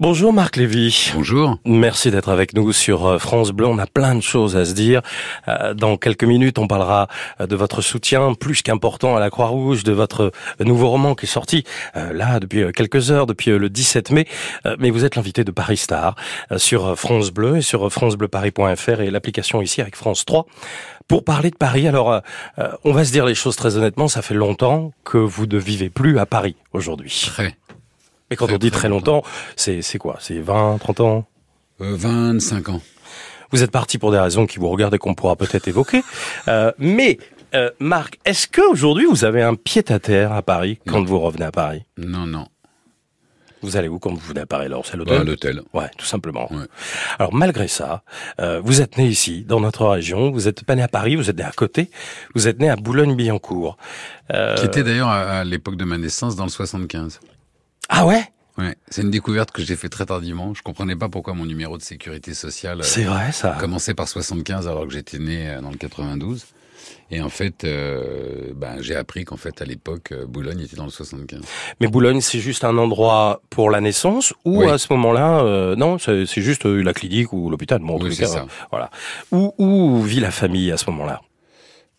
Bonjour Marc Lévy. Bonjour. Merci d'être avec nous sur euh, France Bleu. On a plein de choses à se dire. Euh, dans quelques minutes, on parlera euh, de votre soutien plus qu'important à la Croix-Rouge, de votre nouveau roman qui est sorti là depuis quelques heures, depuis le 17 mai. Mais vous êtes l'invité de Paris Star sur France Bleu et sur francebleuparis.fr et l'application ici avec France 3 pour parler de Paris. Alors, on va se dire les choses très honnêtement. Ça fait longtemps que vous ne vivez plus à Paris aujourd'hui. Très. Mais quand on dit très longtemps, c'est c'est quoi? C'est 20, 30 ans? Euh, 25 ans. Vous êtes parti pour des raisons qui vous regardent et qu'on pourra peut-être évoquer. Euh, mais euh, Marc, est-ce qu'aujourd'hui vous avez un pied à terre à Paris quand vous revenez à Paris? Non, non. Vous allez où quand vous venez à Paris alors? C'est l'hôtel? Bah, L'hôtel. Ouais, tout simplement. Alors malgré ça, euh, vous êtes né ici, dans notre région. Vous êtes pas né à Paris, vous êtes né à côté. Vous êtes né à Boulogne-Billancourt. Euh... Qui était d'ailleurs à, à l'époque de ma naissance dans le 75. Ah ouais? Ouais, c'est une découverte que j'ai fait très tardivement. Je comprenais pas pourquoi mon numéro de sécurité sociale c'est vrai ça commençait par 75 alors que j'étais né euh, dans le 92. Et en fait, euh, ben, j'ai appris qu'en fait, à l'époque, euh, Boulogne était dans le 75. Mais Boulogne, c'est juste un endroit pour la naissance ou à ce moment-là, euh, non, c'est juste la clinique ou l'hôpital. Bon, oui, c'est ça. Voilà. Où, où vit la famille à ce moment-là?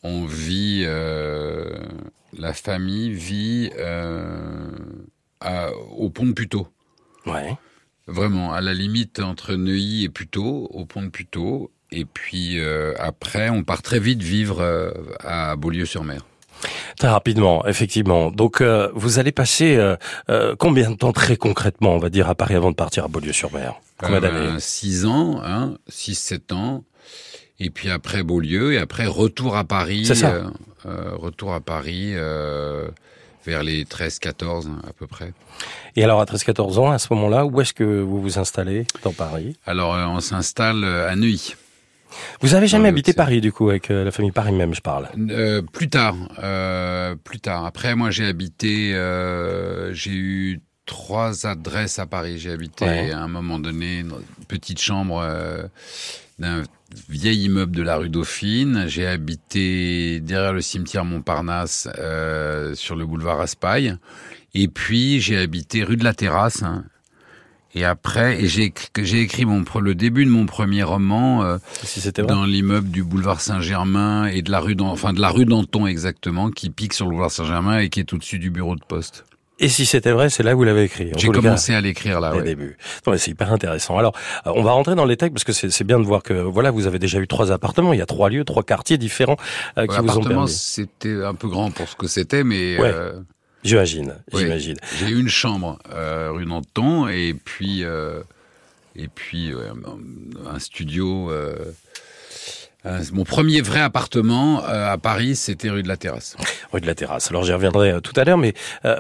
On vit, la famille vit au pont de Puteaux. Ouais. Vraiment, à la limite entre Neuilly et Puteaux, au pont de Puteaux. Et puis euh, après, on part très vite vivre euh, à Beaulieu-sur-Mer. Très rapidement, effectivement. Donc, euh, vous allez passer combien de temps très concrètement, on va dire, à Paris avant de partir à Beaulieu-sur-Mer? Combien d'années? Six ans, hein, six, sept ans. Et puis après Beaulieu, et après retour à Paris. C'est ça. retour à Paris vers les 13-14 à peu près. Et alors à 13-14 ans, à ce moment-là, où est-ce que vous vous installez dans Paris? Alors euh, on s'installe euh, à Neuilly. Vous avez jamais habité Paris du coup avec euh, la famille Paris même, je parle? Euh, plus tard, euh, plus tard. Après, moi, j'ai habité, euh, j'ai eu trois adresses à Paris. J'ai habité à un moment donné une petite chambre d'un vieil immeuble de la rue Dauphine. J'ai habité derrière le cimetière Montparnasse euh, sur le boulevard Raspail. Et puis j'ai habité rue de la Terrasse. Hein. Et après, et j'ai j'ai écrit mon le début de mon premier roman euh, dans l'immeuble du boulevard Saint-Germain et de la rue enfin de la rue Danton exactement, qui pique sur le boulevard Saint-Germain et qui est au-dessus du bureau de poste. Et si c'était vrai, c'est là que vous l'avez écrit. J'ai commencé à l'écrire là, au début. C'est hyper intéressant. Alors, euh, on va rentrer dans les textes parce que c'est bien de voir que voilà, vous avez déjà eu trois appartements. Il y a trois lieux, trois quartiers différents euh, qui vous ont permis. C'était un peu grand pour ce que c'était, mais. Euh, j'imagine, j'imagine. J'ai eu une chambre euh, rue Nanton et puis et puis un studio euh, mon premier vrai appartement euh, à Paris, c'était rue de la Terrasse. Rue de la Terrasse. Alors j'y reviendrai euh, tout à l'heure, mais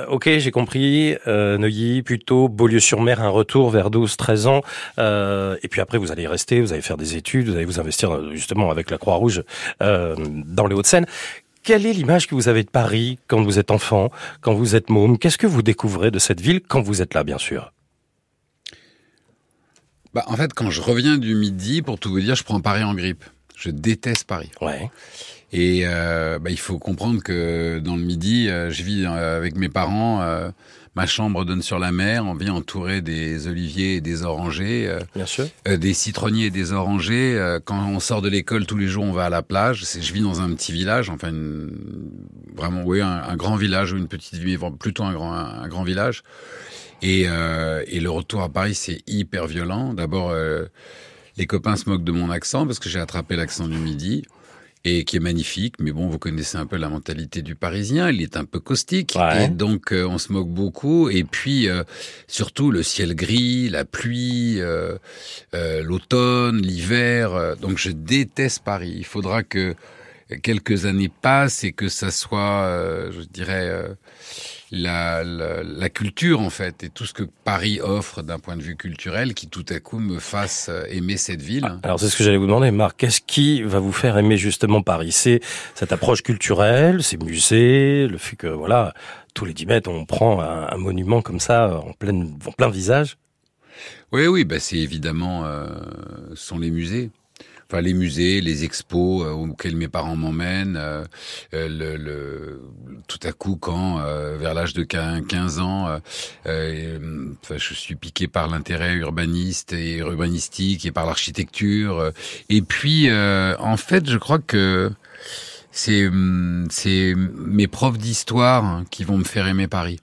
ok, j'ai compris. Neuilly, plutôt Beaulieu-sur-Mer, un retour vers 12-13 ans. et puis après, vous allez y rester, vous allez faire des études, vous allez vous investir justement avec la Croix-Rouge dans les Hauts-de-Seine. Quelle est l'image que vous avez de Paris quand vous êtes enfant, quand vous êtes môme? Qu'est-ce que vous découvrez de cette ville quand vous êtes là, bien sûr? Bah, En fait, quand je reviens du midi, pour tout vous dire, je prends Paris en grippe. Je déteste Paris. Ouais. Et euh, bah, il faut comprendre que dans le midi, euh, je vis euh, avec mes parents. Euh, ma chambre donne sur la mer. On vit entouré des oliviers et des orangers. Bien sûr. des citronniers et des orangers. quand on sort de l'école, tous les jours, on va à la plage. Je vis dans un petit village, enfin une, vraiment, oui, un, un, grand village ou une petite ville, plutôt un grand, un, grand village. Et, et le retour à Paris, c'est hyper violent. D'abord les copains se moquent de mon accent parce que j'ai attrapé l'accent du midi et qui est magnifique. Mais bon, vous connaissez un peu la mentalité du Parisien. Il est un peu caustique et donc euh, on se moque beaucoup. Et puis euh, surtout le ciel gris, la pluie, euh, l'automne, l'hiver. donc je déteste Paris. Il faudra que quelques années passent et que ça soit, je dirais la, la, la, culture en fait et tout ce que Paris offre d'un point de vue culturel qui tout à coup me fasse euh, aimer cette ville. Ah, alors c'est ce que j'allais vous demander, Marc. Qu'est-ce qui va vous faire aimer justement Paris? C'est cette approche culturelle, ces musées, le fait que voilà tous les 10 mètres on prend un, un monument comme ça en plein en plein visage? Oui, oui, bah c'est évidemment euh, sont les musées. Enfin les musées, les expos euh, auxquels mes parents m'emmènent. Euh, le, le, tout à coup, quand vers l'âge de 15 ans, enfin, je suis piqué par l'intérêt urbaniste et urbanistique et par l'architecture. Et puis, en fait, je crois que c'est c'est mes profs d'histoire qui vont me faire aimer Paris.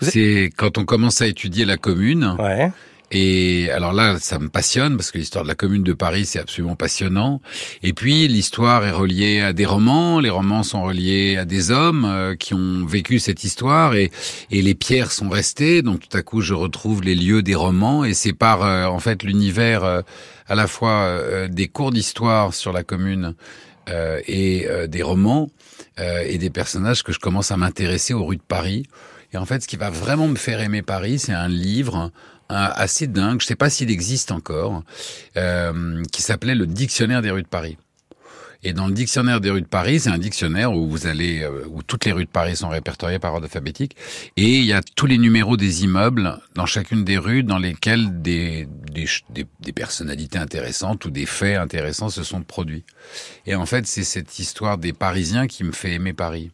C'est quand on commence à étudier la commune. Ouais. Et alors là, ça me passionne parce que l'histoire de la commune de Paris, c'est absolument passionnant. Et puis l'histoire est reliée à des romans, les romans sont reliés à des hommes euh, qui ont vécu cette histoire et, et les pierres sont restées. Donc tout à coup, je retrouve les lieux des romans et c'est par euh, en fait l'univers euh, à la fois des cours d'histoire sur la commune et des romans et des personnages que je commence à m'intéresser aux rues de Paris. Et en fait, ce qui va vraiment me faire aimer Paris, c'est un livre assez dingue, je ne sais pas s'il existe encore, euh, qui s'appelait le Dictionnaire des rues de Paris. Et dans le dictionnaire des rues de Paris, c'est un dictionnaire où vous allez, euh, où toutes les rues de Paris sont répertoriées par ordre alphabétique, et il y a tous les numéros des immeubles dans chacune des rues dans lesquelles des, des, des, des personnalités intéressantes ou des faits intéressants se sont produits. Et en fait, c'est cette histoire des Parisiens qui me fait aimer Paris.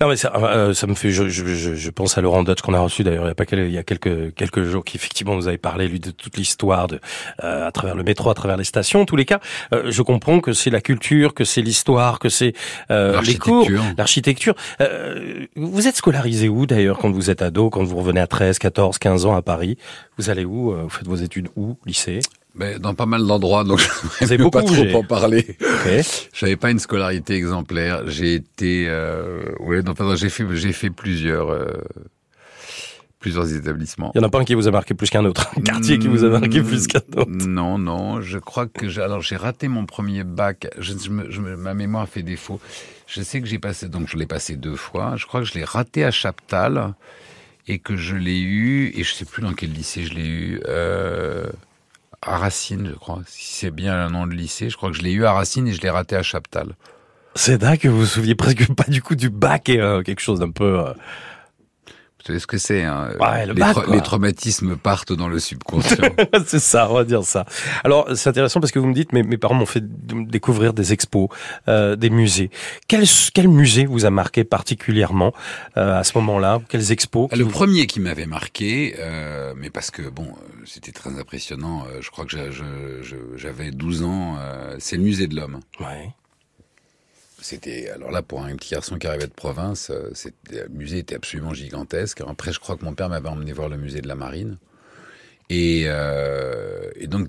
Non mais ça, euh, ça me fait, je, je, je, pense à Laurent Dutch qu'on a reçu d'ailleurs il y a pas il y a quelques quelques jours qui effectivement nous avait parlé lui de toute l'histoire de euh, à travers le métro, à travers les stations. En tous les cas, euh, je comprends que c'est la culture, que c'est l'histoire, que c'est les cours, l'architecture. vous êtes scolarisé où d'ailleurs quand vous êtes ado, quand vous revenez à 13, 14, 15 ans à Paris? Vous allez où Vous faites vos études où? Lycée? Mais dans pas mal d'endroits, donc je ne peux pas trop en parler. Okay. J'avais pas une scolarité exemplaire. J'ai été, euh, ouais, j'ai fait, j'ai fait plusieurs, euh, plusieurs établissements. Il y en a pas un qui vous a marqué plus qu'un autre, un quartier qui vous a marqué plus qu'un autre. Non, non, je crois que j'ai, alors j'ai raté mon premier bac. Je, je, ma mémoire fait défaut. Je sais que j'ai passé, donc je l'ai passé deux fois. Je crois que je l'ai raté à Chaptal et que je l'ai eu, et je sais plus dans quel lycée je l'ai eu. Euh, à Racine, je crois. Si c'est bien un nom de lycée, je crois que je l'ai eu à Racine et je l'ai raté à Chaptal. C'est dingue que vous vous souviez presque pas du coup du bac et euh, quelque chose d'un peu. Euh, vous savez ce que c'est hein les, les, traumatismes partent dans le subconscient. c'est ça, on va dire ça. Alors c'est intéressant parce que vous me dites, mes, mes parents m'ont fait découvrir des expos, euh, des musées. Quel, quel musée vous a marqué particulièrement euh, à ce moment-là? Quels expos Le premier qui m'avait marqué, euh, mais parce que bon, c'était très impressionnant. Euh, je crois que j'avais 12 ans. Euh, c'est le musée de l'homme. Ouais. C'était alors là pour un petit garçon qui arrivait de province, euh, le musée était absolument gigantesque. Après, je crois que mon père m'avait emmené voir le musée de la marine. Et, euh, donc,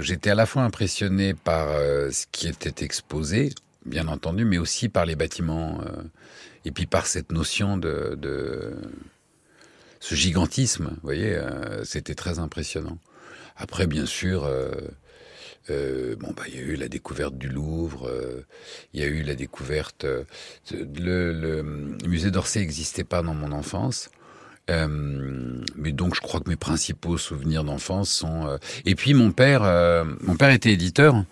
j'étais à la fois impressionné par euh, ce qui était exposé, bien entendu, mais aussi par les bâtiments, et puis par cette notion de, de ce gigantisme. Vous voyez, c'était très impressionnant. Après, bien sûr euh, bon, bah, il y a eu la découverte du Louvre, euh, il y a eu la découverte. Euh, le, le, musée d'Orsay n'existait pas dans mon enfance. Euh, mais donc je crois que mes principaux souvenirs d'enfance sont et puis mon père mon père était éditeur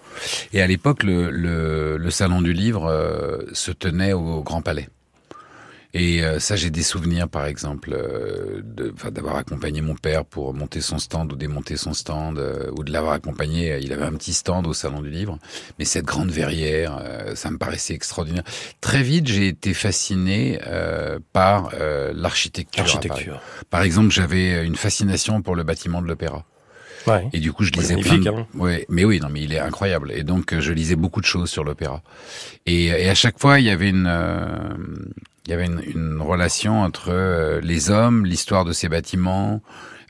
et à l'époque le, le, salon du livre se tenait au Grand Palais et euh, ça, j'ai des souvenirs, par exemple, euh, d'avoir accompagné mon père pour monter son stand ou démonter son stand, euh, ou de l'avoir accompagné. Il avait un petit stand au salon du livre, mais cette grande verrière, ça me paraissait extraordinaire. Très vite, j'ai été fasciné par l'architecture. Par exemple, j'avais une fascination pour le bâtiment de l'opéra. Ouais. Et du coup, je lisais plein. De... Hein. Ouais, mais oui, non, mais il est incroyable. Et donc, je lisais beaucoup de choses sur l'opéra. Et, et, à chaque fois, il y avait une, il y avait une, une relation entre euh, les hommes, l'histoire de ces bâtiments,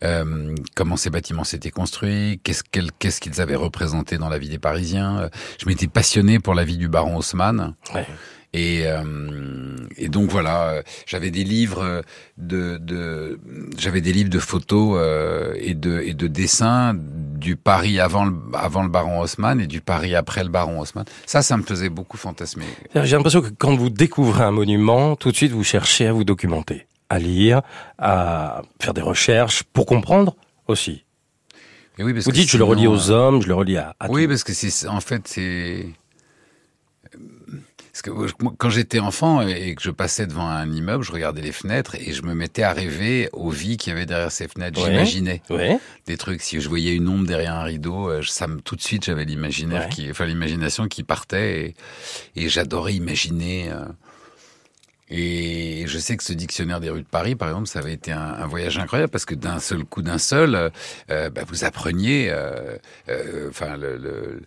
euh, comment ces bâtiments s'étaient construits, qu'est-ce qu'ils avaient représenté dans la vie des Parisiens. Je m'étais passionné pour la vie du baron Haussmann. Ouais. Et, euh, et, donc voilà, j'avais des livres de, de j'avais des livres de photos euh, et de et de dessins du Paris avant le avant le baron Haussmann et du Paris après le baron Haussmann. Ça, ça me faisait beaucoup fantasmer. J'ai l'impression que quand vous découvrez un monument, tout de suite vous cherchez à vous documenter, à lire, à faire des recherches pour comprendre aussi. Et oui, parce vous dites, je le relis aux hommes, je le relis à. à oui, parce que c'est en fait c'est Parce que quand j'étais enfant et que je passais devant un immeuble, je regardais les fenêtres et je me mettais à rêver aux vies qu'il y avait derrière ces fenêtres. J'imaginais des trucs. Si je voyais une ombre derrière un rideau, euh, ça me tout de suite j'avais l'imaginaire qui, enfin l'imagination qui partait et, j'adorais imaginer. Euh. Et je sais que ce dictionnaire des rues de Paris, par exemple, ça avait été un, voyage incroyable parce que d'un seul coup, d'un seul, euh, bah, vous appreniez, enfin le le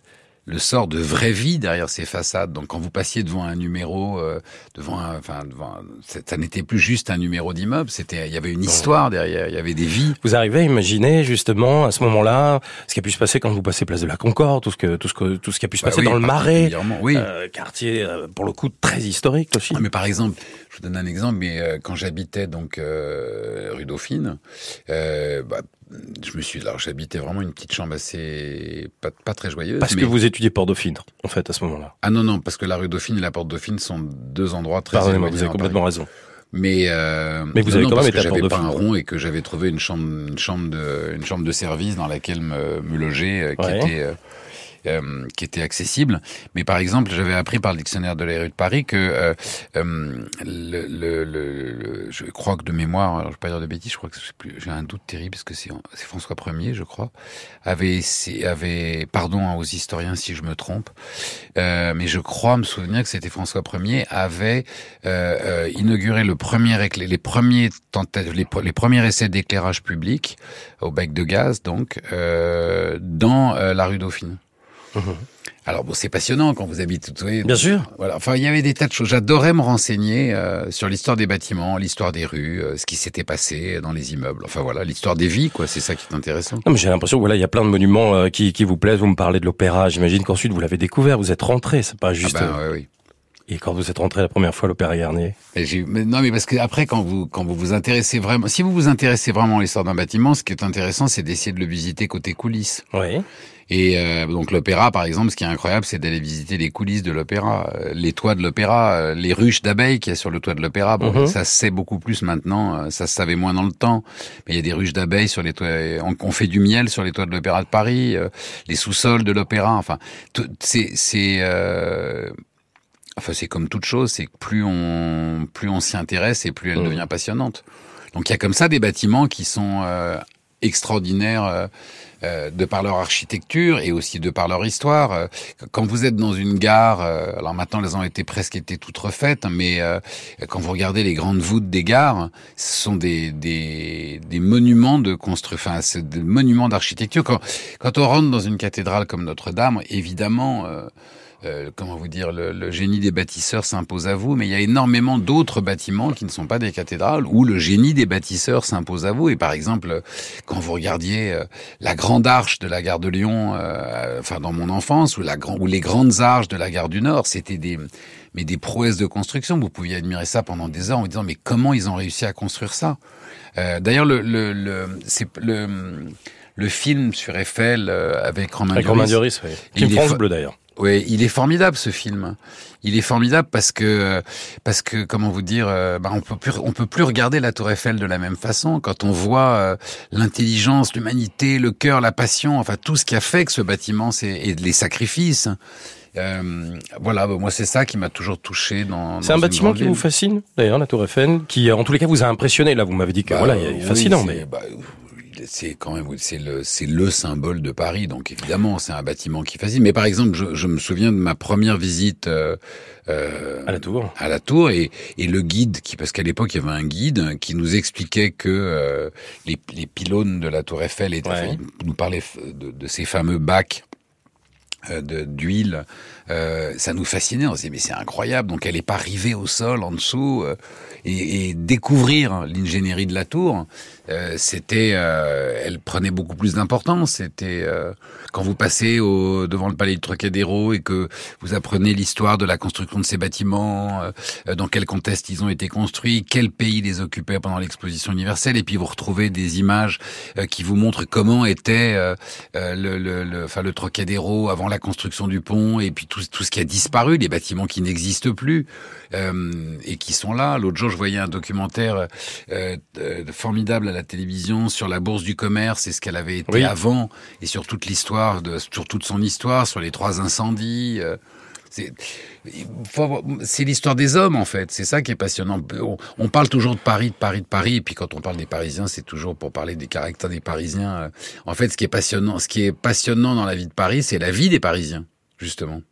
sort de vraie vie derrière ces façades. Donc quand vous passiez devant un numéro, euh, devant, un, enfin, devant, ça n'était plus juste un numéro d'immeuble. C'était, il y avait une histoire derrière, il y avait des vies. Vous arrivez à imaginer justement à ce moment-là ce qui a pu se passer quand vous passez place de la Concorde, tout ce que tout ce que tout ce qui a pu se bah passer dans le Marais, oui. Euh, quartier euh, pour le coup très historique aussi. Ah, mais par exemple, je vous donne un exemple. Mais quand j'habitais donc rue Dauphine, bah, je me suis, alors j'habitais vraiment une petite chambre assez pas, pas très joyeuse. Parce que vous étudiez Port Dauphine, en fait, à ce moment-là. Ah non non, parce que la rue Dauphine et la Porte Dauphine sont deux endroits très. Pardonnez-moi, vous avez complètement raison. Mais euh, mais vous avez quand même été à Port pas un rond et que j'avais trouvé une chambre, une chambre de, une chambre de service dans laquelle me, me loger, euh, qui était euh, euh, qui était accessible. Mais par exemple, j'avais appris par le dictionnaire de la rue de Paris que euh, euh, le, le, le, je crois que de mémoire, alors je vais pas dire de bêtises, je crois que j'ai un doute terrible parce que c'est François Ier, je crois, avait pardon aux historiens si je me trompe, mais je crois me souvenir que c'était François Ier avait inauguré le premier les premiers les, les premiers essais d'éclairage public au bec de gaz donc dans la rue Dauphine. Mhm. Alors bon, c'est passionnant quand vous habitez. Vous Bien sûr. Voilà. Enfin, il y avait des tas de choses. J'adorais me renseigner euh, sur l'histoire des bâtiments, l'histoire des rues, euh, ce qui s'était passé dans les immeubles. Enfin voilà, l'histoire des vies, quoi. C'est ça qui est intéressant. Non, mais j'ai l'impression, voilà, il y a plein de monuments euh, qui, qui vous plaisent. Vous me parlez de l'opéra. J'imagine qu'ensuite vous l'avez découvert. Vous êtes rentré. C'est pas juste. Ah ben, oui. Et quand vous êtes rentré la première fois à l'Opéra Garnier mais Non, mais parce que après, quand vous quand vous vous intéressez vraiment, si vous vous intéressez vraiment à l'histoire d'un bâtiment, ce qui est intéressant, c'est d'essayer de le visiter côté coulisses. Oui. Et euh, donc l'opéra, par exemple, ce qui est incroyable, c'est d'aller visiter les coulisses de l'opéra, euh, les toits de l'opéra, euh, les ruches d'abeilles qu'il y a sur le toit de l'opéra. Bon, mhm. ça se sait beaucoup plus maintenant, ça se savait moins dans le temps. Mais il y a des ruches d'abeilles sur les toits. On, fait du miel sur les toits de l'opéra de Paris, les sous-sols de l'opéra. Enfin, c'est c'est enfin c'est comme toute chose, c'est que plus on plus on s'y intéresse et plus elle mhm. devient passionnante. Donc il y a comme ça des bâtiments qui sont extraordinaires euh, de par leur architecture et aussi de par leur histoire. Euh, quand vous êtes dans une gare, euh, alors maintenant elles ont été presque été toutes refaites, mais quand vous regardez les grandes voûtes des gares, ce sont des des, des monuments de construction, enfin c'est des monuments d'architecture. Quand quand on rentre dans une cathédrale comme Notre-Dame, évidemment euh, comment vous dire, le, génie des bâtisseurs s'impose à vous, mais il y a énormément d'autres bâtiments qui ne sont pas des cathédrales où le génie des bâtisseurs s'impose à vous. Et par exemple, quand vous regardiez euh, la grande arche de la gare de Lyon, euh, enfin dans mon enfance, ou, la, ou les grandes arches de la gare du Nord, c'était des mais des prouesses de construction. Vous pouviez admirer ça pendant des heures en vous disant mais comment ils ont réussi à construire ça? D'ailleurs, le, le, le c'est le le film sur Eiffel avec Romain avec Romain Duris, oui. France Bleu d'ailleurs. Oui, il est formidable ce film. Il est formidable parce que parce que comment vous dire, euh, bah on peut plus on peut plus regarder la Tour Eiffel de la même façon quand on voit euh, l'intelligence, l'humanité, le cœur, la passion, enfin tout ce qui a fait que ce bâtiment c'est et les sacrifices. Euh, voilà, bah, moi c'est ça qui m'a toujours touché dans. C'est un bâtiment qui vous fascine, d'ailleurs, la Tour Eiffel, qui en tous les cas vous a impressionné. Là, vous m'avez dit que bah, voilà, il est fascinant, mais. C'est quand même c'est le c'est le symbole de Paris. Donc évidemment c'est un bâtiment qui fascine. Mais par exemple je, je, me souviens de ma première visite euh, euh, à la tour. à la tour et, et le guide qui parce qu'à l'époque il y avait un guide qui nous expliquait que euh, les, les pylônes de la tour Eiffel étaient il nous parlait de, de ces fameux bacs euh, d'huile, euh, ça nous fascinait. On se disait mais c'est incroyable. Donc elle est pas rivée au sol en dessous euh, et, et, découvrir l'ingénierie de la tour, euh, c'était, euh, elle prenait beaucoup plus d'importance. C'était quand vous passez au, devant le palais du Trocadéro et que vous apprenez l'histoire de la construction de ces bâtiments, dans quel contexte ils ont été construits, quel pays les occupait pendant l'exposition universelle, et puis vous retrouvez des images qui vous montrent comment était le, le, le, enfin, le Trocadéro avant la construction du pont, et puis tout, tout ce qui a disparu, les bâtiments qui n'existent plus et qui sont là. L'autre jour, je voyais un documentaire euh, euh, formidable à la télévision sur la bourse du commerce et ce qu'elle avait été avant, et sur toute l'histoire, sur toute son histoire, sur les trois incendies. Euh, c'est l'histoire des hommes en fait. C'est ça qui est passionnant. On, parle toujours de Paris, de Paris, de Paris, et puis quand on parle des Parisiens, c'est toujours pour parler des caractères des Parisiens. En fait, ce qui est passionnant, ce qui est passionnant dans la vie de Paris, c'est la vie des Parisiens, justement.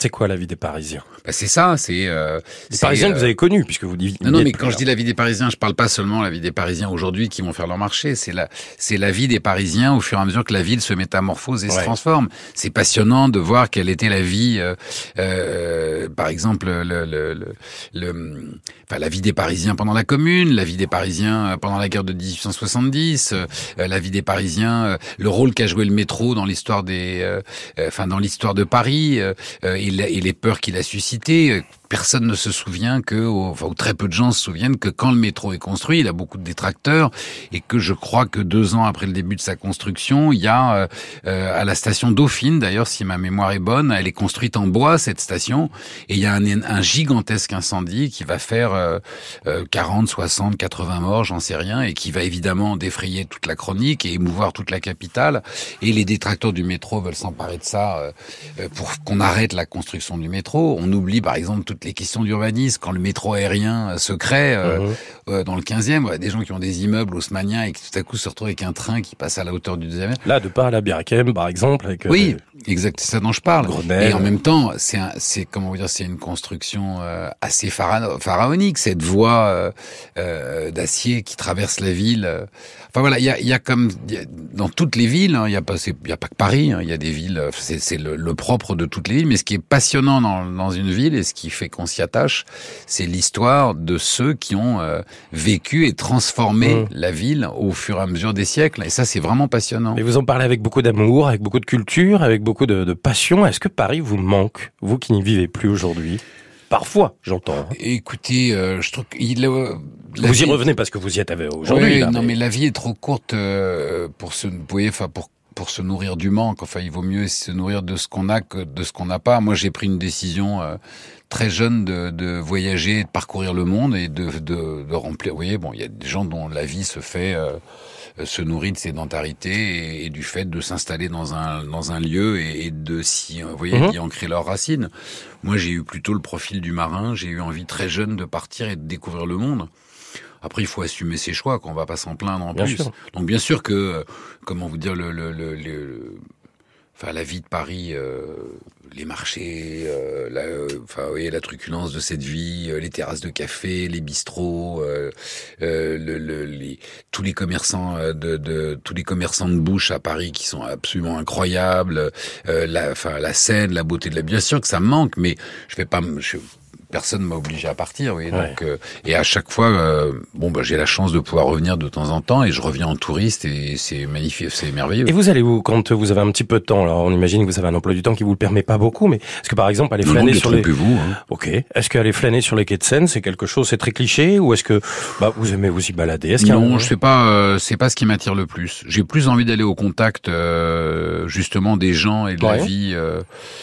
C'est quoi la vie des Parisiens? Bah C'est ça, c'est... Euh, les Parisiens que vous euh, avez connus, puisque vous dites... Non, non, mais quand je dis la vie des Parisiens, je parle pas seulement la vie des Parisiens aujourd'hui qui vont faire leur marché, c'est la, c'est la vie des Parisiens au fur et à mesure que la ville se métamorphose et se transforme. C'est passionnant de voir quelle était la vie, euh, euh, par exemple, le, le, le, le, enfin, la vie des Parisiens pendant la Commune, la vie des Parisiens pendant la guerre de 1870, euh, la vie des Parisiens, le rôle qu'a joué le métro dans l'histoire des... enfin, dans l'histoire de Paris et, les peurs qu'il a suscité personne ne se souvient que, enfin, ou très peu de gens se souviennent que quand le métro est construit, il a beaucoup de détracteurs et que je crois que deux ans après le début de sa construction, il y a euh, euh, à la station Dauphine, d'ailleurs, si ma mémoire est bonne, elle est construite en bois cette station et il y a un, un gigantesque incendie qui va faire euh, 40, 60, 80 morts, j'en sais rien, et qui va évidemment défrayer toute la chronique et émouvoir toute la capitale. Et les détracteurs du métro veulent s'emparer de ça euh, pour qu'on arrête la construction du métro. On oublie par exemple toute les questions d'urbanisme, quand le métro aérien euh, se crée euh, mhm. euh, dans le 15e, des gens qui ont des immeubles haussmanniens et qui tout à coup se retrouvent avec un train qui passe à la hauteur du deuxième. Là, de par à la Birakem, par exemple. Avec, oui, exact, c'est ça dont je parle. Et en même temps, c'est c'est comment dire, c'est une construction assez pharaonique, cette voie d'acier qui traverse la ville. Enfin voilà, il y a, y a, comme dans toutes les villes, hein, il n'y a pas, il y a pas que Paris. Hein, il y a des villes, c'est le, le, propre de toutes les villes. Mais ce qui est passionnant dans, dans une ville et ce qui fait qu'on s'y attache, c'est l'histoire de ceux qui ont euh, vécu et transformé mmh. la ville au fur et à mesure des siècles. Et ça, c'est vraiment passionnant. Et vous en parlez avec beaucoup d'amour, avec beaucoup de culture, avec beaucoup de, de passion. Est-ce que Paris vous manque, vous qui n'y vivez plus aujourd'hui? Parfois, j'entends. Hein. Écoutez, euh, je trouve qu'il euh, vous y revenez parce que vous y êtes aujourd'hui. Oui, non, mais... la vie est trop courte pour se, vous voyez, enfin pour pour se nourrir du manque. Enfin, il vaut mieux se nourrir de ce qu'on a que de ce qu'on n'a pas. Moi, j'ai pris une décision très jeune de, de, voyager, de parcourir le monde et de, de, de remplir. Vous voyez, bon, il y a des gens dont la vie se fait se nourrit de sédentarité et, du fait de s'installer dans un dans un lieu et, de s'y vous voyez mhm. d'y ancrer leurs racines. Moi, j'ai eu plutôt le profil du marin. J'ai eu envie très jeune de partir et de découvrir le monde. Après, il faut assumer ses choix, qu'on va pas s'en plaindre en plus. Donc, bien sûr que, euh, comment vous dire, le, le, le, le enfin la vie de Paris, euh, les marchés, euh, la, euh, enfin voyez la truculence de cette vie, les terrasses de café, les bistrots, le, le, les, tous les commerçants de, de, tous les commerçants de bouche à Paris qui sont absolument incroyables, la, enfin la scène, la beauté de la. Bien sûr que ça me manque, mais je vais pas, je, personne m'a obligé à partir. Oui, donc euh, et à chaque fois, euh, bon, bah, j'ai la chance de pouvoir revenir de temps en temps et je reviens en touriste et c'est magnifique, c'est merveilleux. Et vous allez où quand vous avez un petit peu de temps Alors on imagine que vous avez un emploi du temps qui vous le permet pas beaucoup, mais est-ce que par exemple aller flâner sur les vous, hein. Ok. Est-ce qu'aller flâner sur les quais de Seine, c'est quelque chose, c'est très cliché, ou est-ce que bah, vous aimez vous y balader? Est-ce Non, a... je sais pas. Euh, c'est pas ce qui m'attire le plus. J'ai plus envie d'aller au contact justement des gens et de la vie.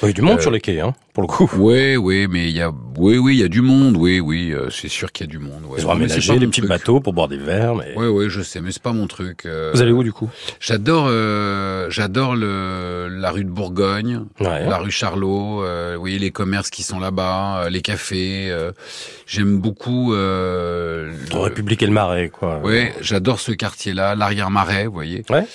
il y a du monde sur les quais, hein, pour le coup. Oui, oui, mais il y a, oui, oui, il y a du monde oui, oui, euh, c'est sûr qu'il y a du monde. Ouais. Ils ont aménagé des petits bateaux pour boire des verres. Mais... Oui, oui, je sais, mais c'est pas mon truc. Euh. Vous allez où du coup? J'adore, euh, j'adore le la rue de Bourgogne, la rue Charlot. vous voyez les commerces qui sont là-bas, les cafés. J'aime beaucoup. Euh, le... République et le Marais, quoi. Oui, j'adore ce quartier-là, l'arrière-marais, vous voyez. Ouais.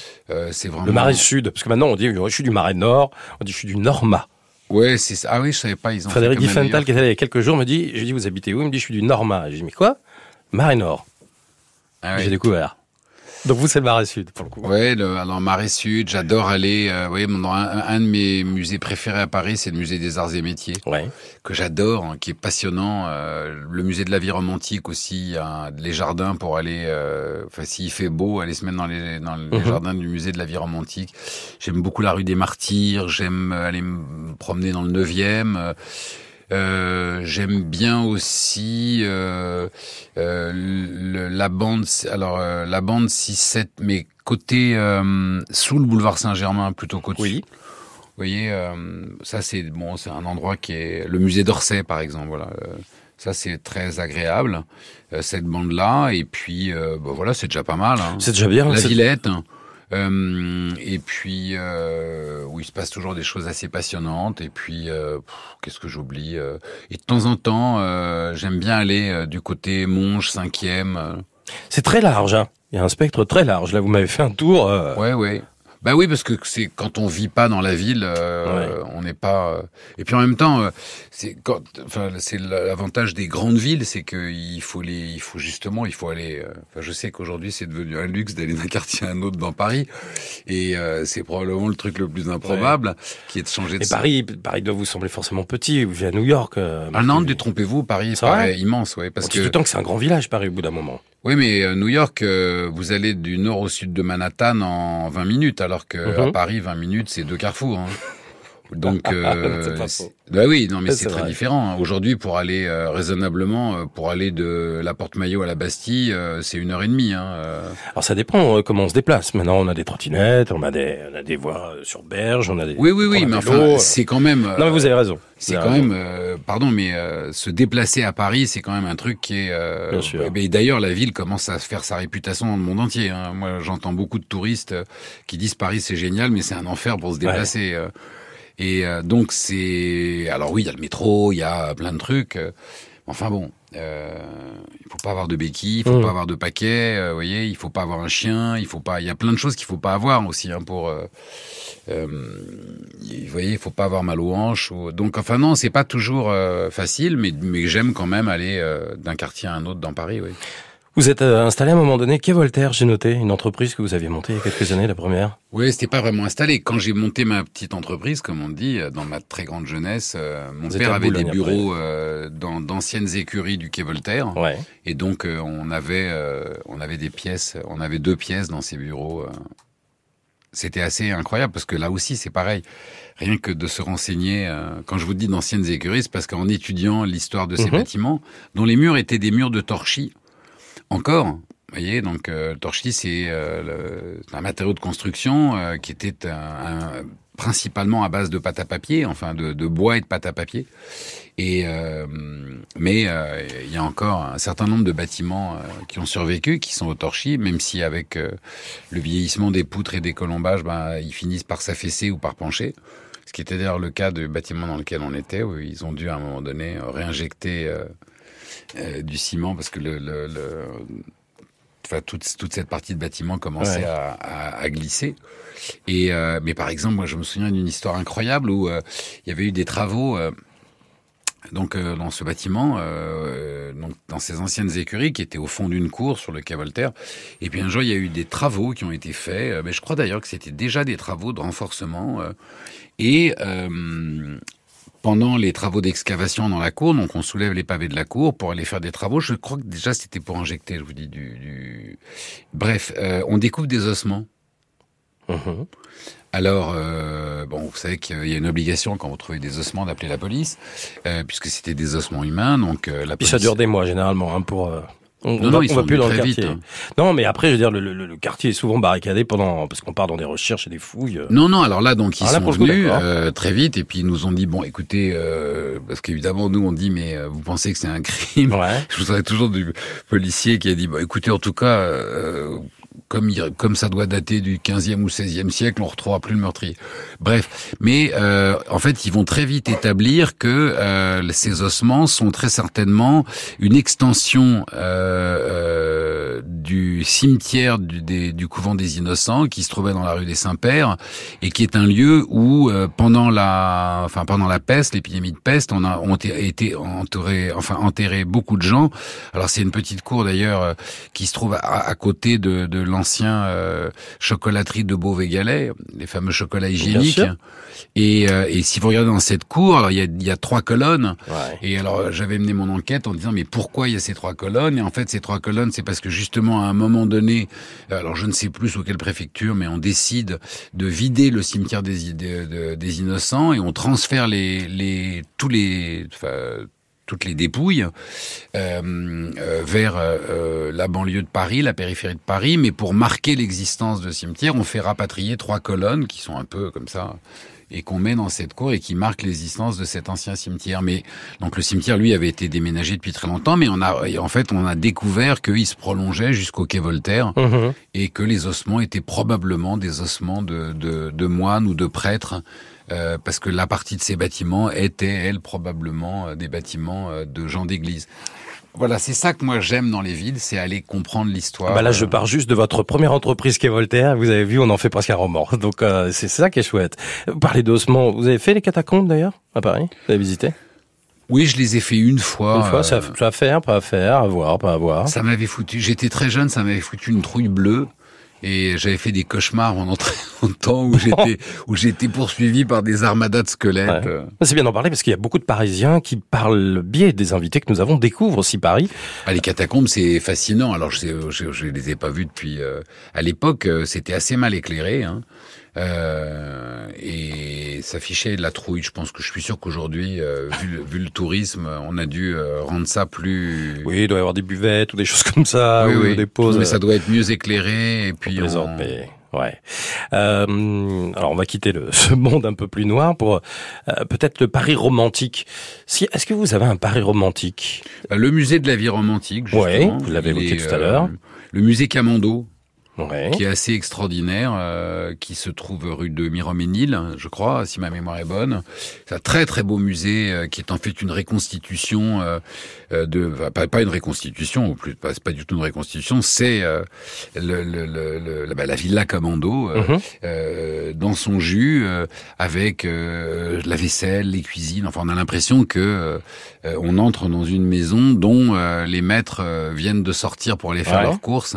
c'est vraiment. Le Marais Sud, parce que maintenant on dit je suis du Marais Nord, on dit je suis du Norma. Ouais, c'est ça. Ah oui, je savais pas. Ils ont Frédéric Diffenthal, qui était là il y a quelques jours, me dit, j'ai dit, vous habitez où? Il me dit, je suis du Norma. J'ai dit, mais quoi? Marais Nord. Ah J'ai découvert. Donc vous, c'est le Marais Sud, pour le coup. Oui, alors Marais Sud, j'adore aller... Euh, oui, un, un, de mes musées préférés à Paris, c'est le musée des arts et métiers, ouais. que j'adore, hein, qui est passionnant. Euh, le musée de la vie romantique aussi, hein, les jardins pour aller... Euh, enfin, s'il fait beau, aller se mettre dans les, dans les mhm. jardins du musée de la vie romantique. J'aime beaucoup la rue des Martyrs, j'aime aller me promener dans le 9e. Euh, j'aime bien aussi euh, euh, la bande, alors la bande 6-7, mais côté sous le boulevard Saint-Germain plutôt qu'au-dessus. Oui. Vous voyez, ça c'est bon, c'est un endroit qui est le musée d'Orsay par exemple. Voilà. Ça, c'est très agréable, cette bande-là. Et puis, bah, voilà, c'est déjà pas mal. Hein. C'est déjà bien. La Villette. Euh, et puis, euh, où il se passe toujours des choses assez passionnantes. Et puis, euh, qu'est-ce que j'oublie Et de temps en temps, j'aime bien aller du côté Monge, 5e. C'est très large, hein il y a un spectre très large. Là, vous m'avez fait un tour. Ouais, ouais. Bah oui, parce que c'est quand on vit pas dans la ville, euh, on n'est pas. Euh, et puis en même temps, euh, c'est quand, enfin, c'est l'avantage des grandes villes, c'est qu'il faut les, il faut justement, il faut aller. Enfin, je sais qu'aujourd'hui c'est devenu un luxe d'aller d'un quartier à un autre dans Paris, et c'est probablement le truc le plus improbable, qui est de changer de. Et Paris, Paris doit vous sembler forcément petit. Vous vivez à New York. ah non, détrompez-vous, Paris c'est immense, ouais, parce que. Tout le temps que c'est un grand village, Paris, au bout d'un moment. Oui, mais euh, New York, euh, vous allez du nord au sud de Manhattan en 20 minutes, alors que à mhm. Paris, 20 minutes, c'est deux carrefours. Hein. Donc, euh, bah oui, non, mais c'est très différent. Hein. Aujourd'hui, pour aller euh, raisonnablement, euh, pour aller de la Porte Maillot à la Bastille, euh, c'est une heure et demie. Hein, Alors ça dépend comment on se déplace. Maintenant, on a des trottinettes, on a des, on a des voies sur berge, on a des. Oui, oui, oui, mais enfin, c'est quand même. non, mais vous avez raison. C'est quand même, pardon, mais se déplacer à Paris, c'est quand même un truc qui est. Bien sûr. Et d'ailleurs, la ville commence à faire sa réputation dans le monde entier. Hein. Moi, j'entends beaucoup de touristes qui disent Paris c'est génial, mais c'est un enfer pour se déplacer. Et euh, donc c'est, alors oui, il y a le métro, il y a plein de trucs. Euh, enfin bon, euh, il faut pas avoir de béquilles, il faut mmh. pas avoir de paquets, euh, vous voyez, il faut pas avoir un chien, il faut pas, il y a plein de choses qu'il faut pas avoir aussi hein, pour. Euh, vous voyez, il faut pas avoir mal aux hanches. Ou... Donc enfin non, c'est pas toujours facile, mais mais j'aime quand même aller d'un quartier à un autre dans Paris, oui. Vous êtes euh, installé à un moment donné, qu'est Voltaire, j'ai noté, une entreprise que vous aviez montée il y a quelques années, la première Oui, c'était pas vraiment installé. Quand j'ai monté ma petite entreprise, comme on dit, euh, dans ma très grande jeunesse, euh, mon père avait des bureaux dans d'anciennes écuries du quai Voltaire. Ouais. Et donc, on avait on avait des pièces, on avait deux pièces dans ces bureaux. C'était assez incroyable parce que là aussi, c'est pareil. Rien que de se renseigner, quand je vous dis d'anciennes écuries, c'est parce qu'en étudiant l'histoire de ces mhm. bâtiments, dont les murs étaient des murs de torchis, encore. Vous voyez, donc euh, le torchis, c'est euh, un matériau de construction euh, qui était un, principalement à base de pâte à papier, enfin de, de bois et de pâte à papier. Et mais il y a encore un certain nombre de bâtiments qui ont survécu, qui sont au torchis, même si avec le vieillissement des poutres et des colombages, ben, ils finissent par s'affaisser ou par pencher. Ce qui était d'ailleurs le cas du bâtiment dans lequel on était, où ils ont dû à un moment donné réinjecter euh, du ciment parce que le, le, le enfin toute, toute cette partie de bâtiment commençait à, à, glisser. Et euh, mais par exemple, moi je me souviens d'une histoire incroyable où euh, il y avait eu des travaux. donc dans ce bâtiment, donc dans ces anciennes écuries qui étaient au fond d'une cour sur le quai Voltaire, et puis un jour il y a eu des travaux qui ont été faits. mais je crois d'ailleurs que c'était déjà des travaux de renforcement. et pendant les travaux d'excavation dans la cour, donc on soulève les pavés de la cour pour aller faire des travaux. Je crois que déjà c'était pour injecter, je vous dis, du... du... Bref, euh, on découvre des ossements. Mhm. Alors, euh, bon, vous savez qu'il y a une obligation quand vous trouvez des ossements d'appeler la police, euh, puisque c'était des ossements humains, donc la police... ça dure des mois généralement hein, pour... On, non, non, va plus dans le quartier. Hein. Non, mais après, je veux dire, le, le, le quartier est souvent barricadé pendant parce qu'on part dans des recherches et des fouilles. Non, non. Alors là, donc ils sont venus euh, très vite et puis ils nous ont dit bon, écoutez, euh, parce qu'évidemment nous on dit mais euh, vous pensez que c'est un crime? Ouais. Je vous aurais toujours du policier qui a dit bon, écoutez, en tout cas, euh, comme, comme ça doit dater du 15e ou 16e siècle, on retrouvera plus le meurtrier. Bref, mais euh, en fait, ils vont très vite établir que euh, ces ossements sont très certainement une extension euh, du cimetière du, du, couvent des Innocents qui se trouvait dans la rue des Saints-Pères et qui est un lieu où pendant la, enfin pendant la peste, l'épidémie de peste, on a été enterré, enfin enterré beaucoup de gens. Alors c'est une petite cour d'ailleurs qui se trouve à, à côté de, de l'ancien euh, chocolaterie de Beauvais-Galais, les fameux chocolats hygiéniques. Et, euh, et, si vous regardez dans cette cour, alors il y a, il y a trois colonnes. Et alors j'avais mené mon enquête en disant mais pourquoi il y a ces trois colonnes? Et en fait ces trois colonnes, c'est parce que justement à un moment donné, alors je ne sais plus sous quelle préfecture, mais on décide de vider le cimetière des, innocents et on transfère les, les tous les enfin, toutes les dépouilles euh, euh, vers euh, la banlieue de Paris, la périphérie de Paris. Mais pour marquer l'existence de cimetière, on fait rapatrier trois colonnes qui sont un peu comme ça et qu'on met dans cette cour et qui marque l'existence de cet ancien cimetière. Mais donc le cimetière, lui, avait été déménagé depuis très longtemps, mais on a en fait on a découvert qu'il se prolongeait jusqu'au quai Voltaire Mhm. et que les ossements étaient probablement des ossements de, de, de moines ou de prêtres. Euh, parce que la partie de ces bâtiments était, elle, probablement euh, des bâtiments euh, de gens d'église. Voilà, c'est ça que moi j'aime dans les villes, c'est aller comprendre l'histoire. Bah là, je pars juste de votre première entreprise qui est Voltaire. Vous avez vu, on en fait presque un roman. Donc euh, c'est ça qui est chouette. Vous parlez d'ossements. Vous avez fait les catacombes d'ailleurs à Paris? Vous avez visité? Oui, je les ai fait une fois. Une fois, euh, ça, ça à faire, pas à faire, à voir, pas à voir. Ça m'avait foutu. J'étais très jeune, ça m'avait foutu une trouille bleue. Et j'avais fait des cauchemars pendant très longtemps où j'étais où j'étais poursuivi par des armadas de squelettes. Ouais. Euh, C'est bien d'en parler parce qu'il y a beaucoup de Parisiens qui, par le biais des invités que nous avons, découvrent aussi Paris. Ah, les catacombes, c'est fascinant. Alors, je, sais- je, je les ai pas vues depuis. euh, à l'époque, euh, c'était assez mal éclairé, hein. Euh, et fichait de la trouille. Je pense que je suis sûr qu'aujourd'hui, euh, vu, le- vu le tourisme, on a dû euh, rendre ça plus. Oui, il doit y avoir des buvettes ou des choses comme ça, Oui, ou oui. des pauses. Mais ça doit être mieux éclairé. Et puis, Puis on- mais ouais. Euh, alors on va quitter le, ce monde un peu plus noir pour euh, peut-être le Paris romantique. Si, est-ce que vous avez un Paris romantique? Le musée de la vie romantique. Justement, Ouais, vous l'avez évoqué est, tout à l'heure. Le musée Camando, Ouais. qui est assez extraordinaire, euh, qui se trouve rue de Miroménil, je crois, si ma mémoire est bonne. C'est un très très beau musée euh, qui est en fait une reconstitution euh, euh, de, enfin, pas, pas une reconstitution, ou plus, pas, du tout une reconstitution, c'est euh, le, le, le, la, bah, la villa Camando euh, Mhm. euh, dans son jus, euh, avec euh, la vaisselle, les cuisines. Enfin, on a l'impression que euh, on entre dans une maison dont euh, les maîtres viennent de sortir pour aller faire Ouais. leurs courses.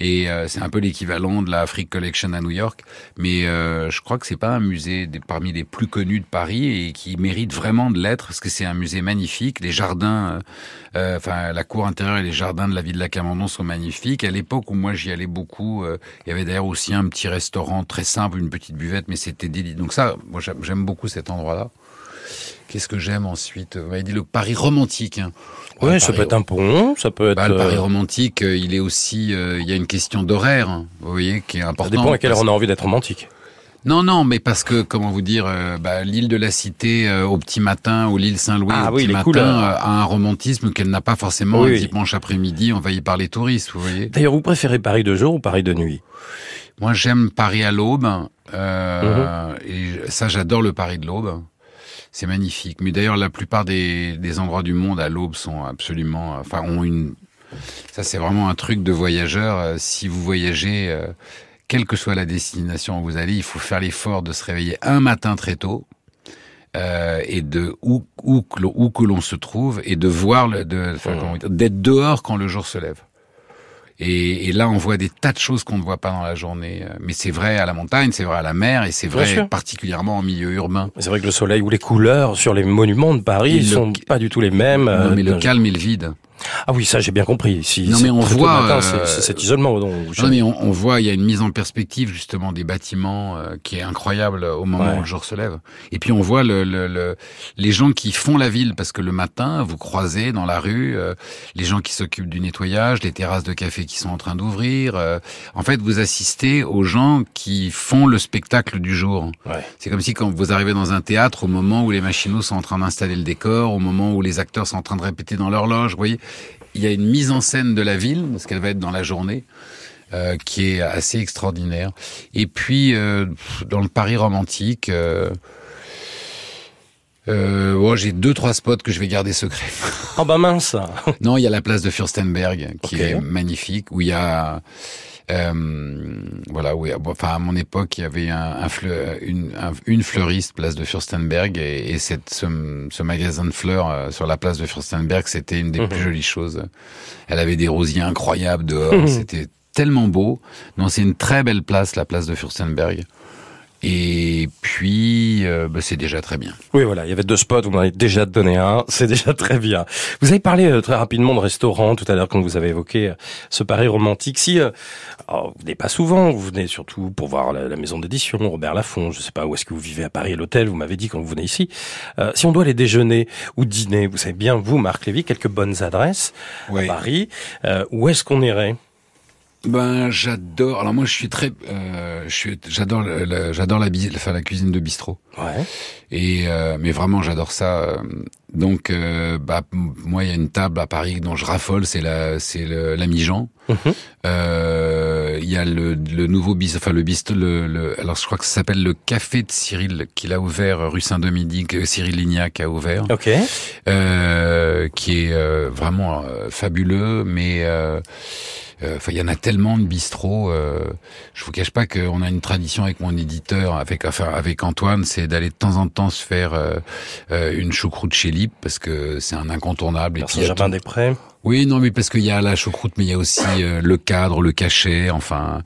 Et euh, c'est un peu l'équivalent de la Afrique Collection à New York, mais euh, je crois que c'est pas un musée parmi les plus connus de Paris et qui mérite vraiment de l'être parce que c'est un musée magnifique. Les jardins, euh, enfin la cour intérieure et les jardins de la ville de la Camandon sont magnifiques. À l'époque où moi j'y allais beaucoup, il y avait d'ailleurs aussi un petit restaurant très simple, une petite buvette, mais c'était délicieux. Donc ça, moi j'aime beaucoup cet endroit-là. Qu'est-ce que j'aime ensuite? Vous m'avez dit le Paris romantique. Hein. Ouais, Ouais, ça Paris- peut être un pont, ça peut être. bah, le Paris euh, romantique, euh, il est aussi, euh, il y a une question d'horaire, hein, vous voyez, qui est ça importante. dépend à quelle heure on a envie d'être romantique. Non, non, mais parce que, comment vous dire, euh, bah, l'île de la Cité euh, au petit matin ou l'île Saint-Louis Ah au oui, petit matin a un romantisme qu'elle n'a pas forcément Oui, un oui. dimanche après-midi envahi par les touristes, vous voyez. D'ailleurs, vous préférez Paris de jour ou Paris de nuit? Moi, j'aime Paris à l'aube, euh, Mhm. et ça, j'adore le Paris de l'aube. C'est magnifique. Mais d'ailleurs, la plupart des, des endroits du monde à l'aube sont absolument, enfin, ont une. Ça, c'est vraiment un truc de voyageur. Euh, Si vous voyagez, euh, quelle que soit la destination où vous allez, il faut faire l'effort de se réveiller un matin très tôt. euh, et de où où que l'on- où que l'on se trouve et de voir le de enfin, dire, d'être dehors quand le jour se lève. Et, et là, on voit des tas de choses qu'on ne voit pas dans la journée. Euh, Mais c'est vrai à la montagne, c'est vrai à la mer, et c'est vrai particulièrement en milieu urbain. C'est vrai que le soleil ou les couleurs sur les monuments de Paris le- sont pas du tout les mêmes. non, euh, mais le calme et le vide. Ah oui, ça j'ai bien compris. Si, Non, mais on voit, matin, euh, cet isolement Non, mais on, on voit, il y a une mise en perspective justement des bâtiments euh, qui est incroyable au moment Ouais. où le jour se lève. Et puis on voit le, le, le- les gens qui font la ville parce que le matin, vous croisez dans la rue euh, les gens qui s'occupent du nettoyage, les terrasses de café qui sont en train d'ouvrir. euh, en fait, vous assistez aux gens qui font le spectacle du jour. Ouais. C'est comme si quand vous arrivez dans un théâtre au moment où les machinos sont en train d'installer le décor, au moment où les acteurs sont en train de répéter dans l'horloge, vous voyez, il y a une mise en scène de la ville, parce qu'elle va être dans la journée, euh, qui est assez extraordinaire. Et puis, euh, dans le Paris romantique, euh, euh, bon, j'ai deux, trois spots que je vais garder secrets. Oh bah mince non, il y a la place de Fürstenberg, qui est magnifique, où il y a... Euh, voilà, oui. Enfin, à mon époque, il y avait un, un fleu- une, un- une fleuriste, place de Fürstenberg, et, et cette, ce, ce magasin de fleurs euh, sur la place de Fürstenberg, c'était une des Mhm. plus jolies choses. Elle avait des rosiers incroyables dehors, Mhm. c'était tellement beau. Non, c'est une très belle place, la place de Fürstenberg. Et puis, euh, bah, c'est déjà très bien. Oui, voilà, il y avait deux spots, vous m'en avez déjà donné un, c'est déjà très bien. Vous avez parlé euh, très rapidement de restaurants tout à l'heure quand vous avez évoqué euh, ce Paris romantique. Si euh, alors, vous venez pas souvent, vous venez surtout pour voir la, la maison d'édition, Robert Laffont, je sais pas où est-ce que vous vivez à Paris, l'hôtel, vous m'avez dit quand vous venez ici. Euh, si on doit aller déjeuner ou dîner, vous savez bien, vous, Marc Lévy, quelques bonnes adresses à Paris, euh, où est-ce qu'on irait? Ben j'adore. Alors moi je suis très, euh, je suis, j'adore, j'adore la, la, la cuisine de bistrot. Ouais. Et euh, mais vraiment j'adore ça. Donc euh, bah moi il y a une table à Paris dont je raffole, c'est la, c'est la Mijan. Mhm. Euh, il y a le, le nouveau bistrot, enfin le bistrot, le, le, alors je crois que ça s'appelle le Café de Cyril qu'il a ouvert rue Saint-Dominique. Cyril Lignac a ouvert. Ok. qui est vraiment fabuleux, mais euh, enfin, il y en a tellement de bistrots. Euh, je vous cache pas qu'on a une tradition avec mon éditeur, avec enfin avec Antoine, c'est d'aller de temps en temps se faire euh, euh une choucroute chez Lip parce que c'est un incontournable. et puis Jardin des Prés. Oui, non, mais parce qu'il y a la choucroute, mais il y a aussi le cadre, le cachet, enfin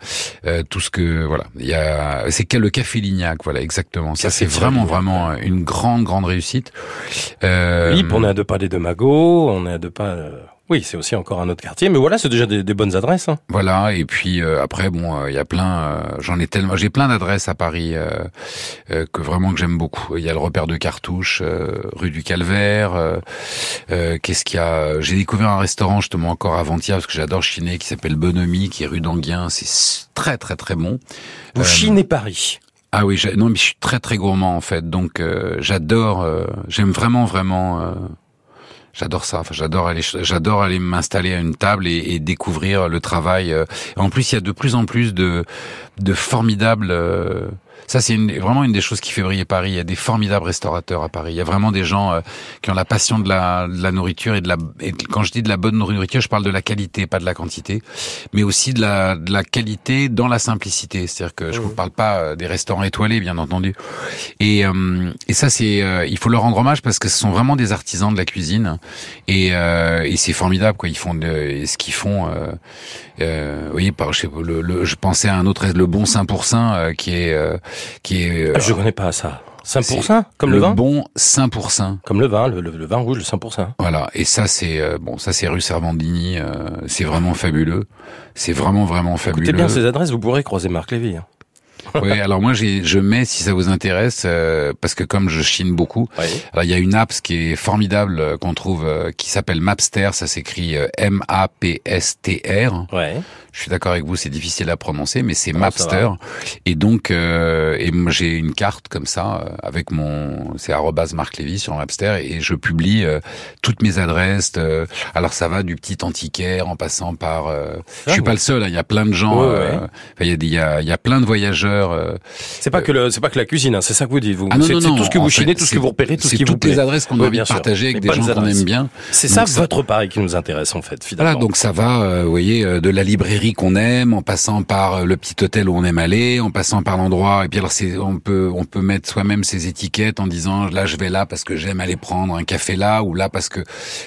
tout ce que voilà. Il y a, c'est le café Lignac, voilà, exactement. Ça, c'est vraiment, vraiment une grande, grande réussite. Euh, Lip, on est à deux pas des deux magots, on est à deux pas. Oui, c'est aussi encore un autre quartier, mais voilà, c'est déjà des, bonnes adresses. Hein. Voilà, et puis euh, après, bon, euh, il y a plein, euh, j'en ai tellement, j'ai plein d'adresses à Paris que vraiment que j'aime beaucoup. Il y a le repère de Cartouche, rue du Calvaire. Qu'est-ce qu'il y a J'ai découvert un restaurant justement encore avant-hier parce que j'adore chiner, qui s'appelle Bonhomie, qui est rue d'Anguien. C'est très très très bon. Vous chinez Paris ah oui, non mais je suis très très gourmand en fait, donc j'adore, j'aime vraiment vraiment J'adore ça. J'adore aller, j'adore aller m'installer à une table et, et, découvrir le travail. Euh. En plus, il y a de plus en plus de, de formidables euh, ça, c'est vraiment une des choses qui fait briller Paris. Il y a des formidables restaurateurs à Paris. Il y a vraiment des gens euh, qui ont la passion de la, de la nourriture et de la. Et quand je dis de la bonne nourriture, je parle de la qualité, pas de la quantité, mais aussi de la, de la qualité dans la simplicité. C'est-à-dire que je ne vous parle pas euh, des restaurants étoilés, bien entendu. Et, euh, et ça, c'est, il faut leur rendre hommage parce que ce sont vraiment des artisans de la cuisine et, et c'est formidable quoi. Ils font de, ce qu'ils font. Euh, oui, par, je, le, le, je pensais à un autre, le bon 5% qui est qui est. Ah, je connais pas ça. 5% comme le, vin Le bon 5%. Comme le vin, le, le, vin rouge, le 5%. Voilà, et ça c'est euh, bon, ça c'est rue Servandini, euh, c'est vraiment fabuleux. C'est vraiment vraiment fabuleux. Écoutez bien ces adresses, vous pourrez croiser Marc Lévy. Hein. Oui, alors moi je mets si ça vous intéresse euh, parce que comme je chine beaucoup, alors il y a une app qui est formidable qu'on trouve qui s'appelle Mapster, ça s'écrit M A P S T R. Ouais. Je suis d'accord avec vous, c'est difficile à prononcer, mais c'est Mapster. Et donc, euh, et moi j'ai une carte comme ça euh, avec mon, c'est Marc Lévy sur Mapster et je publie euh, toutes mes adresses. Euh, alors ça va du petit antiquaire en passant par. je ah, suis pas le seul, hein, il y a plein de gens. il y a, il y a, il y a plein de voyageurs. C'est pas que le, c'est pas que la cuisine, hein, c'est ça que vous dites. Vous, ah, c'est tout ce que vous chinez, tout ce que vous repérez, tout ce qui vous plaît. toutes les adresses qu'on a envie de partager avec des gens qu'on aime bien. C'est ça votre Paris qui nous intéresse en fait. Finalement. Voilà, donc ça va, vous voyez, de la librairie qu'on aime, en passant par euh, le petit hôtel où on aime aller, en passant par l'endroit. Et puis alors, c'est, on peut, on peut mettre soi-même ses étiquettes en disant là, je vais là parce que j'aime aller prendre un café là, ou là parce que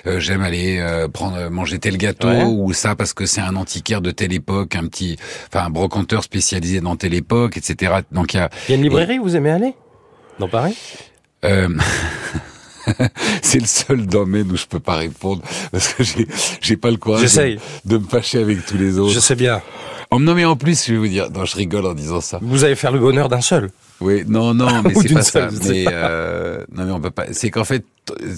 euh, j'aime aller euh, prendre manger tel gâteau, ou ça parce que c'est un antiquaire de telle époque, un petit, enfin un brocanteur spécialisé dans telle époque, etc. Donc il y a. Il y a une librairie où vous aimez aller dans Paris? Euh... c'est le seul domaine où je peux pas répondre parce que j'ai j'ai pas le courage de, de, me fâcher avec tous les autres. Je sais bien. En non mais en plus, je vais vous dire, non, je rigole en disant ça. Vous allez faire le bonheur d'un seul. Oui, non, non, mais c'est pas ça. Mais euh, non, mais on peut pas. C'est qu'en fait.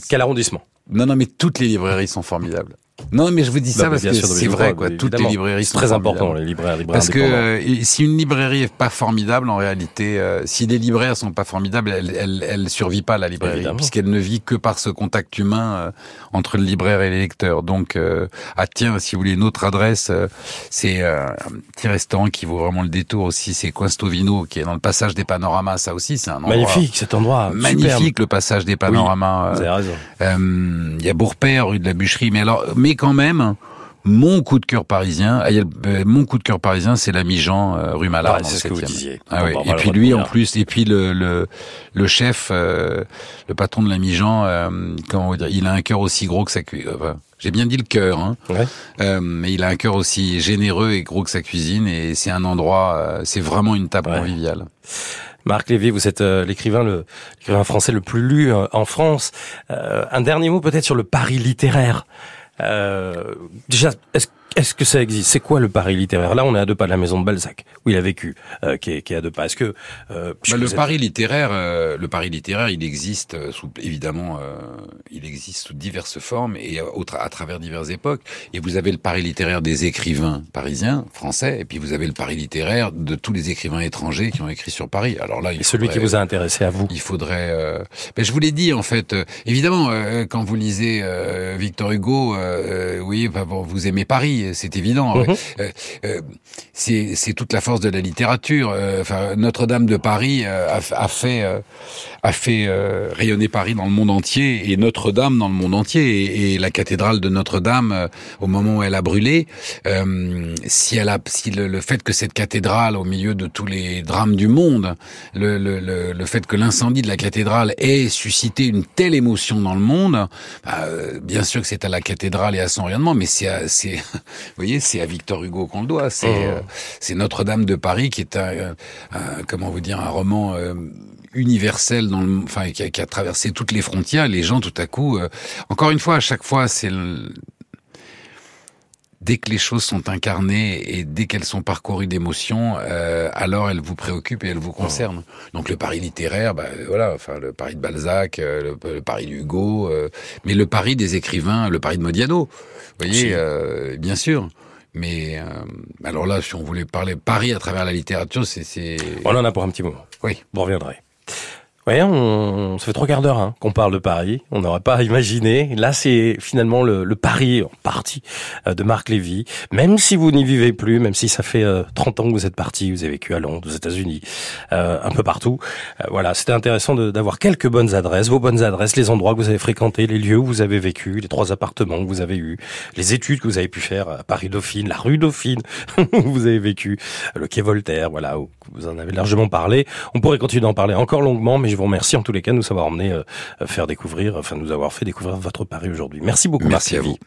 Quel arrondissement? Non, non, mais toutes les librairies sont formidables. Non, mais je vous dis ça parce que c'est vrai, quoi. Toutes les librairies sont très important, les libraires, libraires Parce que euh, si une librairie est pas formidable, en réalité, euh, si les libraires sont pas formidables, elle, elle, elle survit pas la librairie, puisqu'elle ne vit que par ce contact humain euh, entre le libraire et les lecteurs. Donc, ah tiens, si vous voulez une autre adresse, c'est un petit restaurant qui vaut vraiment le détour aussi, c'est Questovino, qui est dans le passage des panoramas. Ça aussi, c'est un endroit magnifique, cet endroit, magnifique, le passage des panoramas. Il y a Bourpère, rue de la Bûcherie, mais alors, mais quand même, mon coup de cœur parisien, ah, euh, mon coup de cœur parisien, c'est l'ami Jean euh, rue Malard. c'est ce que vous disiez. Ah, oui. Et puis lui, en plus, et puis le le, le chef, euh, le patron de l'ami Jean, comment dire, il a un cœur aussi gros que sa cuisine. J'ai bien dit le cœur, hein. mais il a un cœur aussi généreux et gros que sa cuisine, et c'est un endroit, c'est vraiment une table conviviale. Marc Lévy, vous êtes l'écrivain, l'écrivain français le plus lu en France. un dernier mot peut-être sur le Paris littéraire. Euh, déjà, est-ce Est-ce que ça existe? C'est quoi le Paris littéraire? Là, on est à deux pas de la maison de Balzac, où il a vécu, euh, qui, est, qui, est, à deux pas. Est-ce que euh, bah, le Paris littéraire, euh, le Paris littéraire, il existe sous évidemment, il existe sous diverses formes et à travers diverses époques. Et vous avez le Paris littéraire des écrivains parisiens, français, et puis vous avez le Paris littéraire de tous les écrivains étrangers qui ont écrit sur Paris. Alors là, il et celui qui vous a intéressé à vous Il faudrait. Ben, je vous l'ai dit en fait. évidemment, quand vous lisez Victor Hugo, oui, vous aimez Paris c'est évident. Mhm. Euh, euh, c'est toute la force de la littérature. Euh, enfin, Notre-Dame de Paris a, fait a fait rayonner Paris dans le monde entier et Notre-Dame dans le monde entier et, la cathédrale de Notre-Dame au moment où elle a brûlé. si elle a, si le, fait que cette cathédrale, au milieu de tous les drames du monde, le, le, le fait que l'incendie de la cathédrale ait suscité une telle émotion dans le monde, bah, bien sûr que c'est à la cathédrale et à son rayonnement, mais c'est vous voyez, c'est à Victor Hugo qu'on le doit. C'est mmh. euh, c'est Notre-Dame de Paris qui est un, comment vous dire un roman euh, universel dans le, enfin qui a, qui a, traversé toutes les frontières. Les gens tout à coup, euh, encore une fois, à chaque fois, c'est dès que les choses sont incarnées et dès qu'elles sont parcourues d'émotions, alors elles vous préoccupent et elles vous concernent. Donc le Paris littéraire, bah, voilà, enfin le Paris de Balzac, le, Paris d'Hugo, mais le Paris des écrivains, le Paris de Modiano. Vous voyez, euh, bien sûr. Mais euh, alors là, si on voulait parler Paris à travers la littérature, c'est... On en a pour un petit moment. Oui. Vous reviendrez. Ouais, on, ça fait trois quarts d'heure hein, qu'on parle de Paris. On n'aurait pas imaginé. Là, c'est finalement le, le, Paris en partie euh, de Marc Lévy. Même si vous n'y vivez plus, même si ça fait 30 euh, ans que vous êtes parti, vous avez vécu à Londres, aux États-Unis, euh, un peu partout. voilà, c'était intéressant d'avoir quelques bonnes adresses, vos bonnes adresses, les endroits que vous avez fréquentés, les lieux où vous avez vécu, les trois appartements que vous avez eus, les études que vous avez pu faire à Paris Dauphine, la rue Dauphine où vous avez vécu, le quai Voltaire, voilà, où vous en avez largement parlé. On pourrait continuer d'en parler encore longuement, mais je vous remercie en tous les cas de nous avoir emmené euh, faire découvrir, enfin nous avoir fait découvrir votre Paris aujourd'hui. Merci beaucoup. Merci à vous.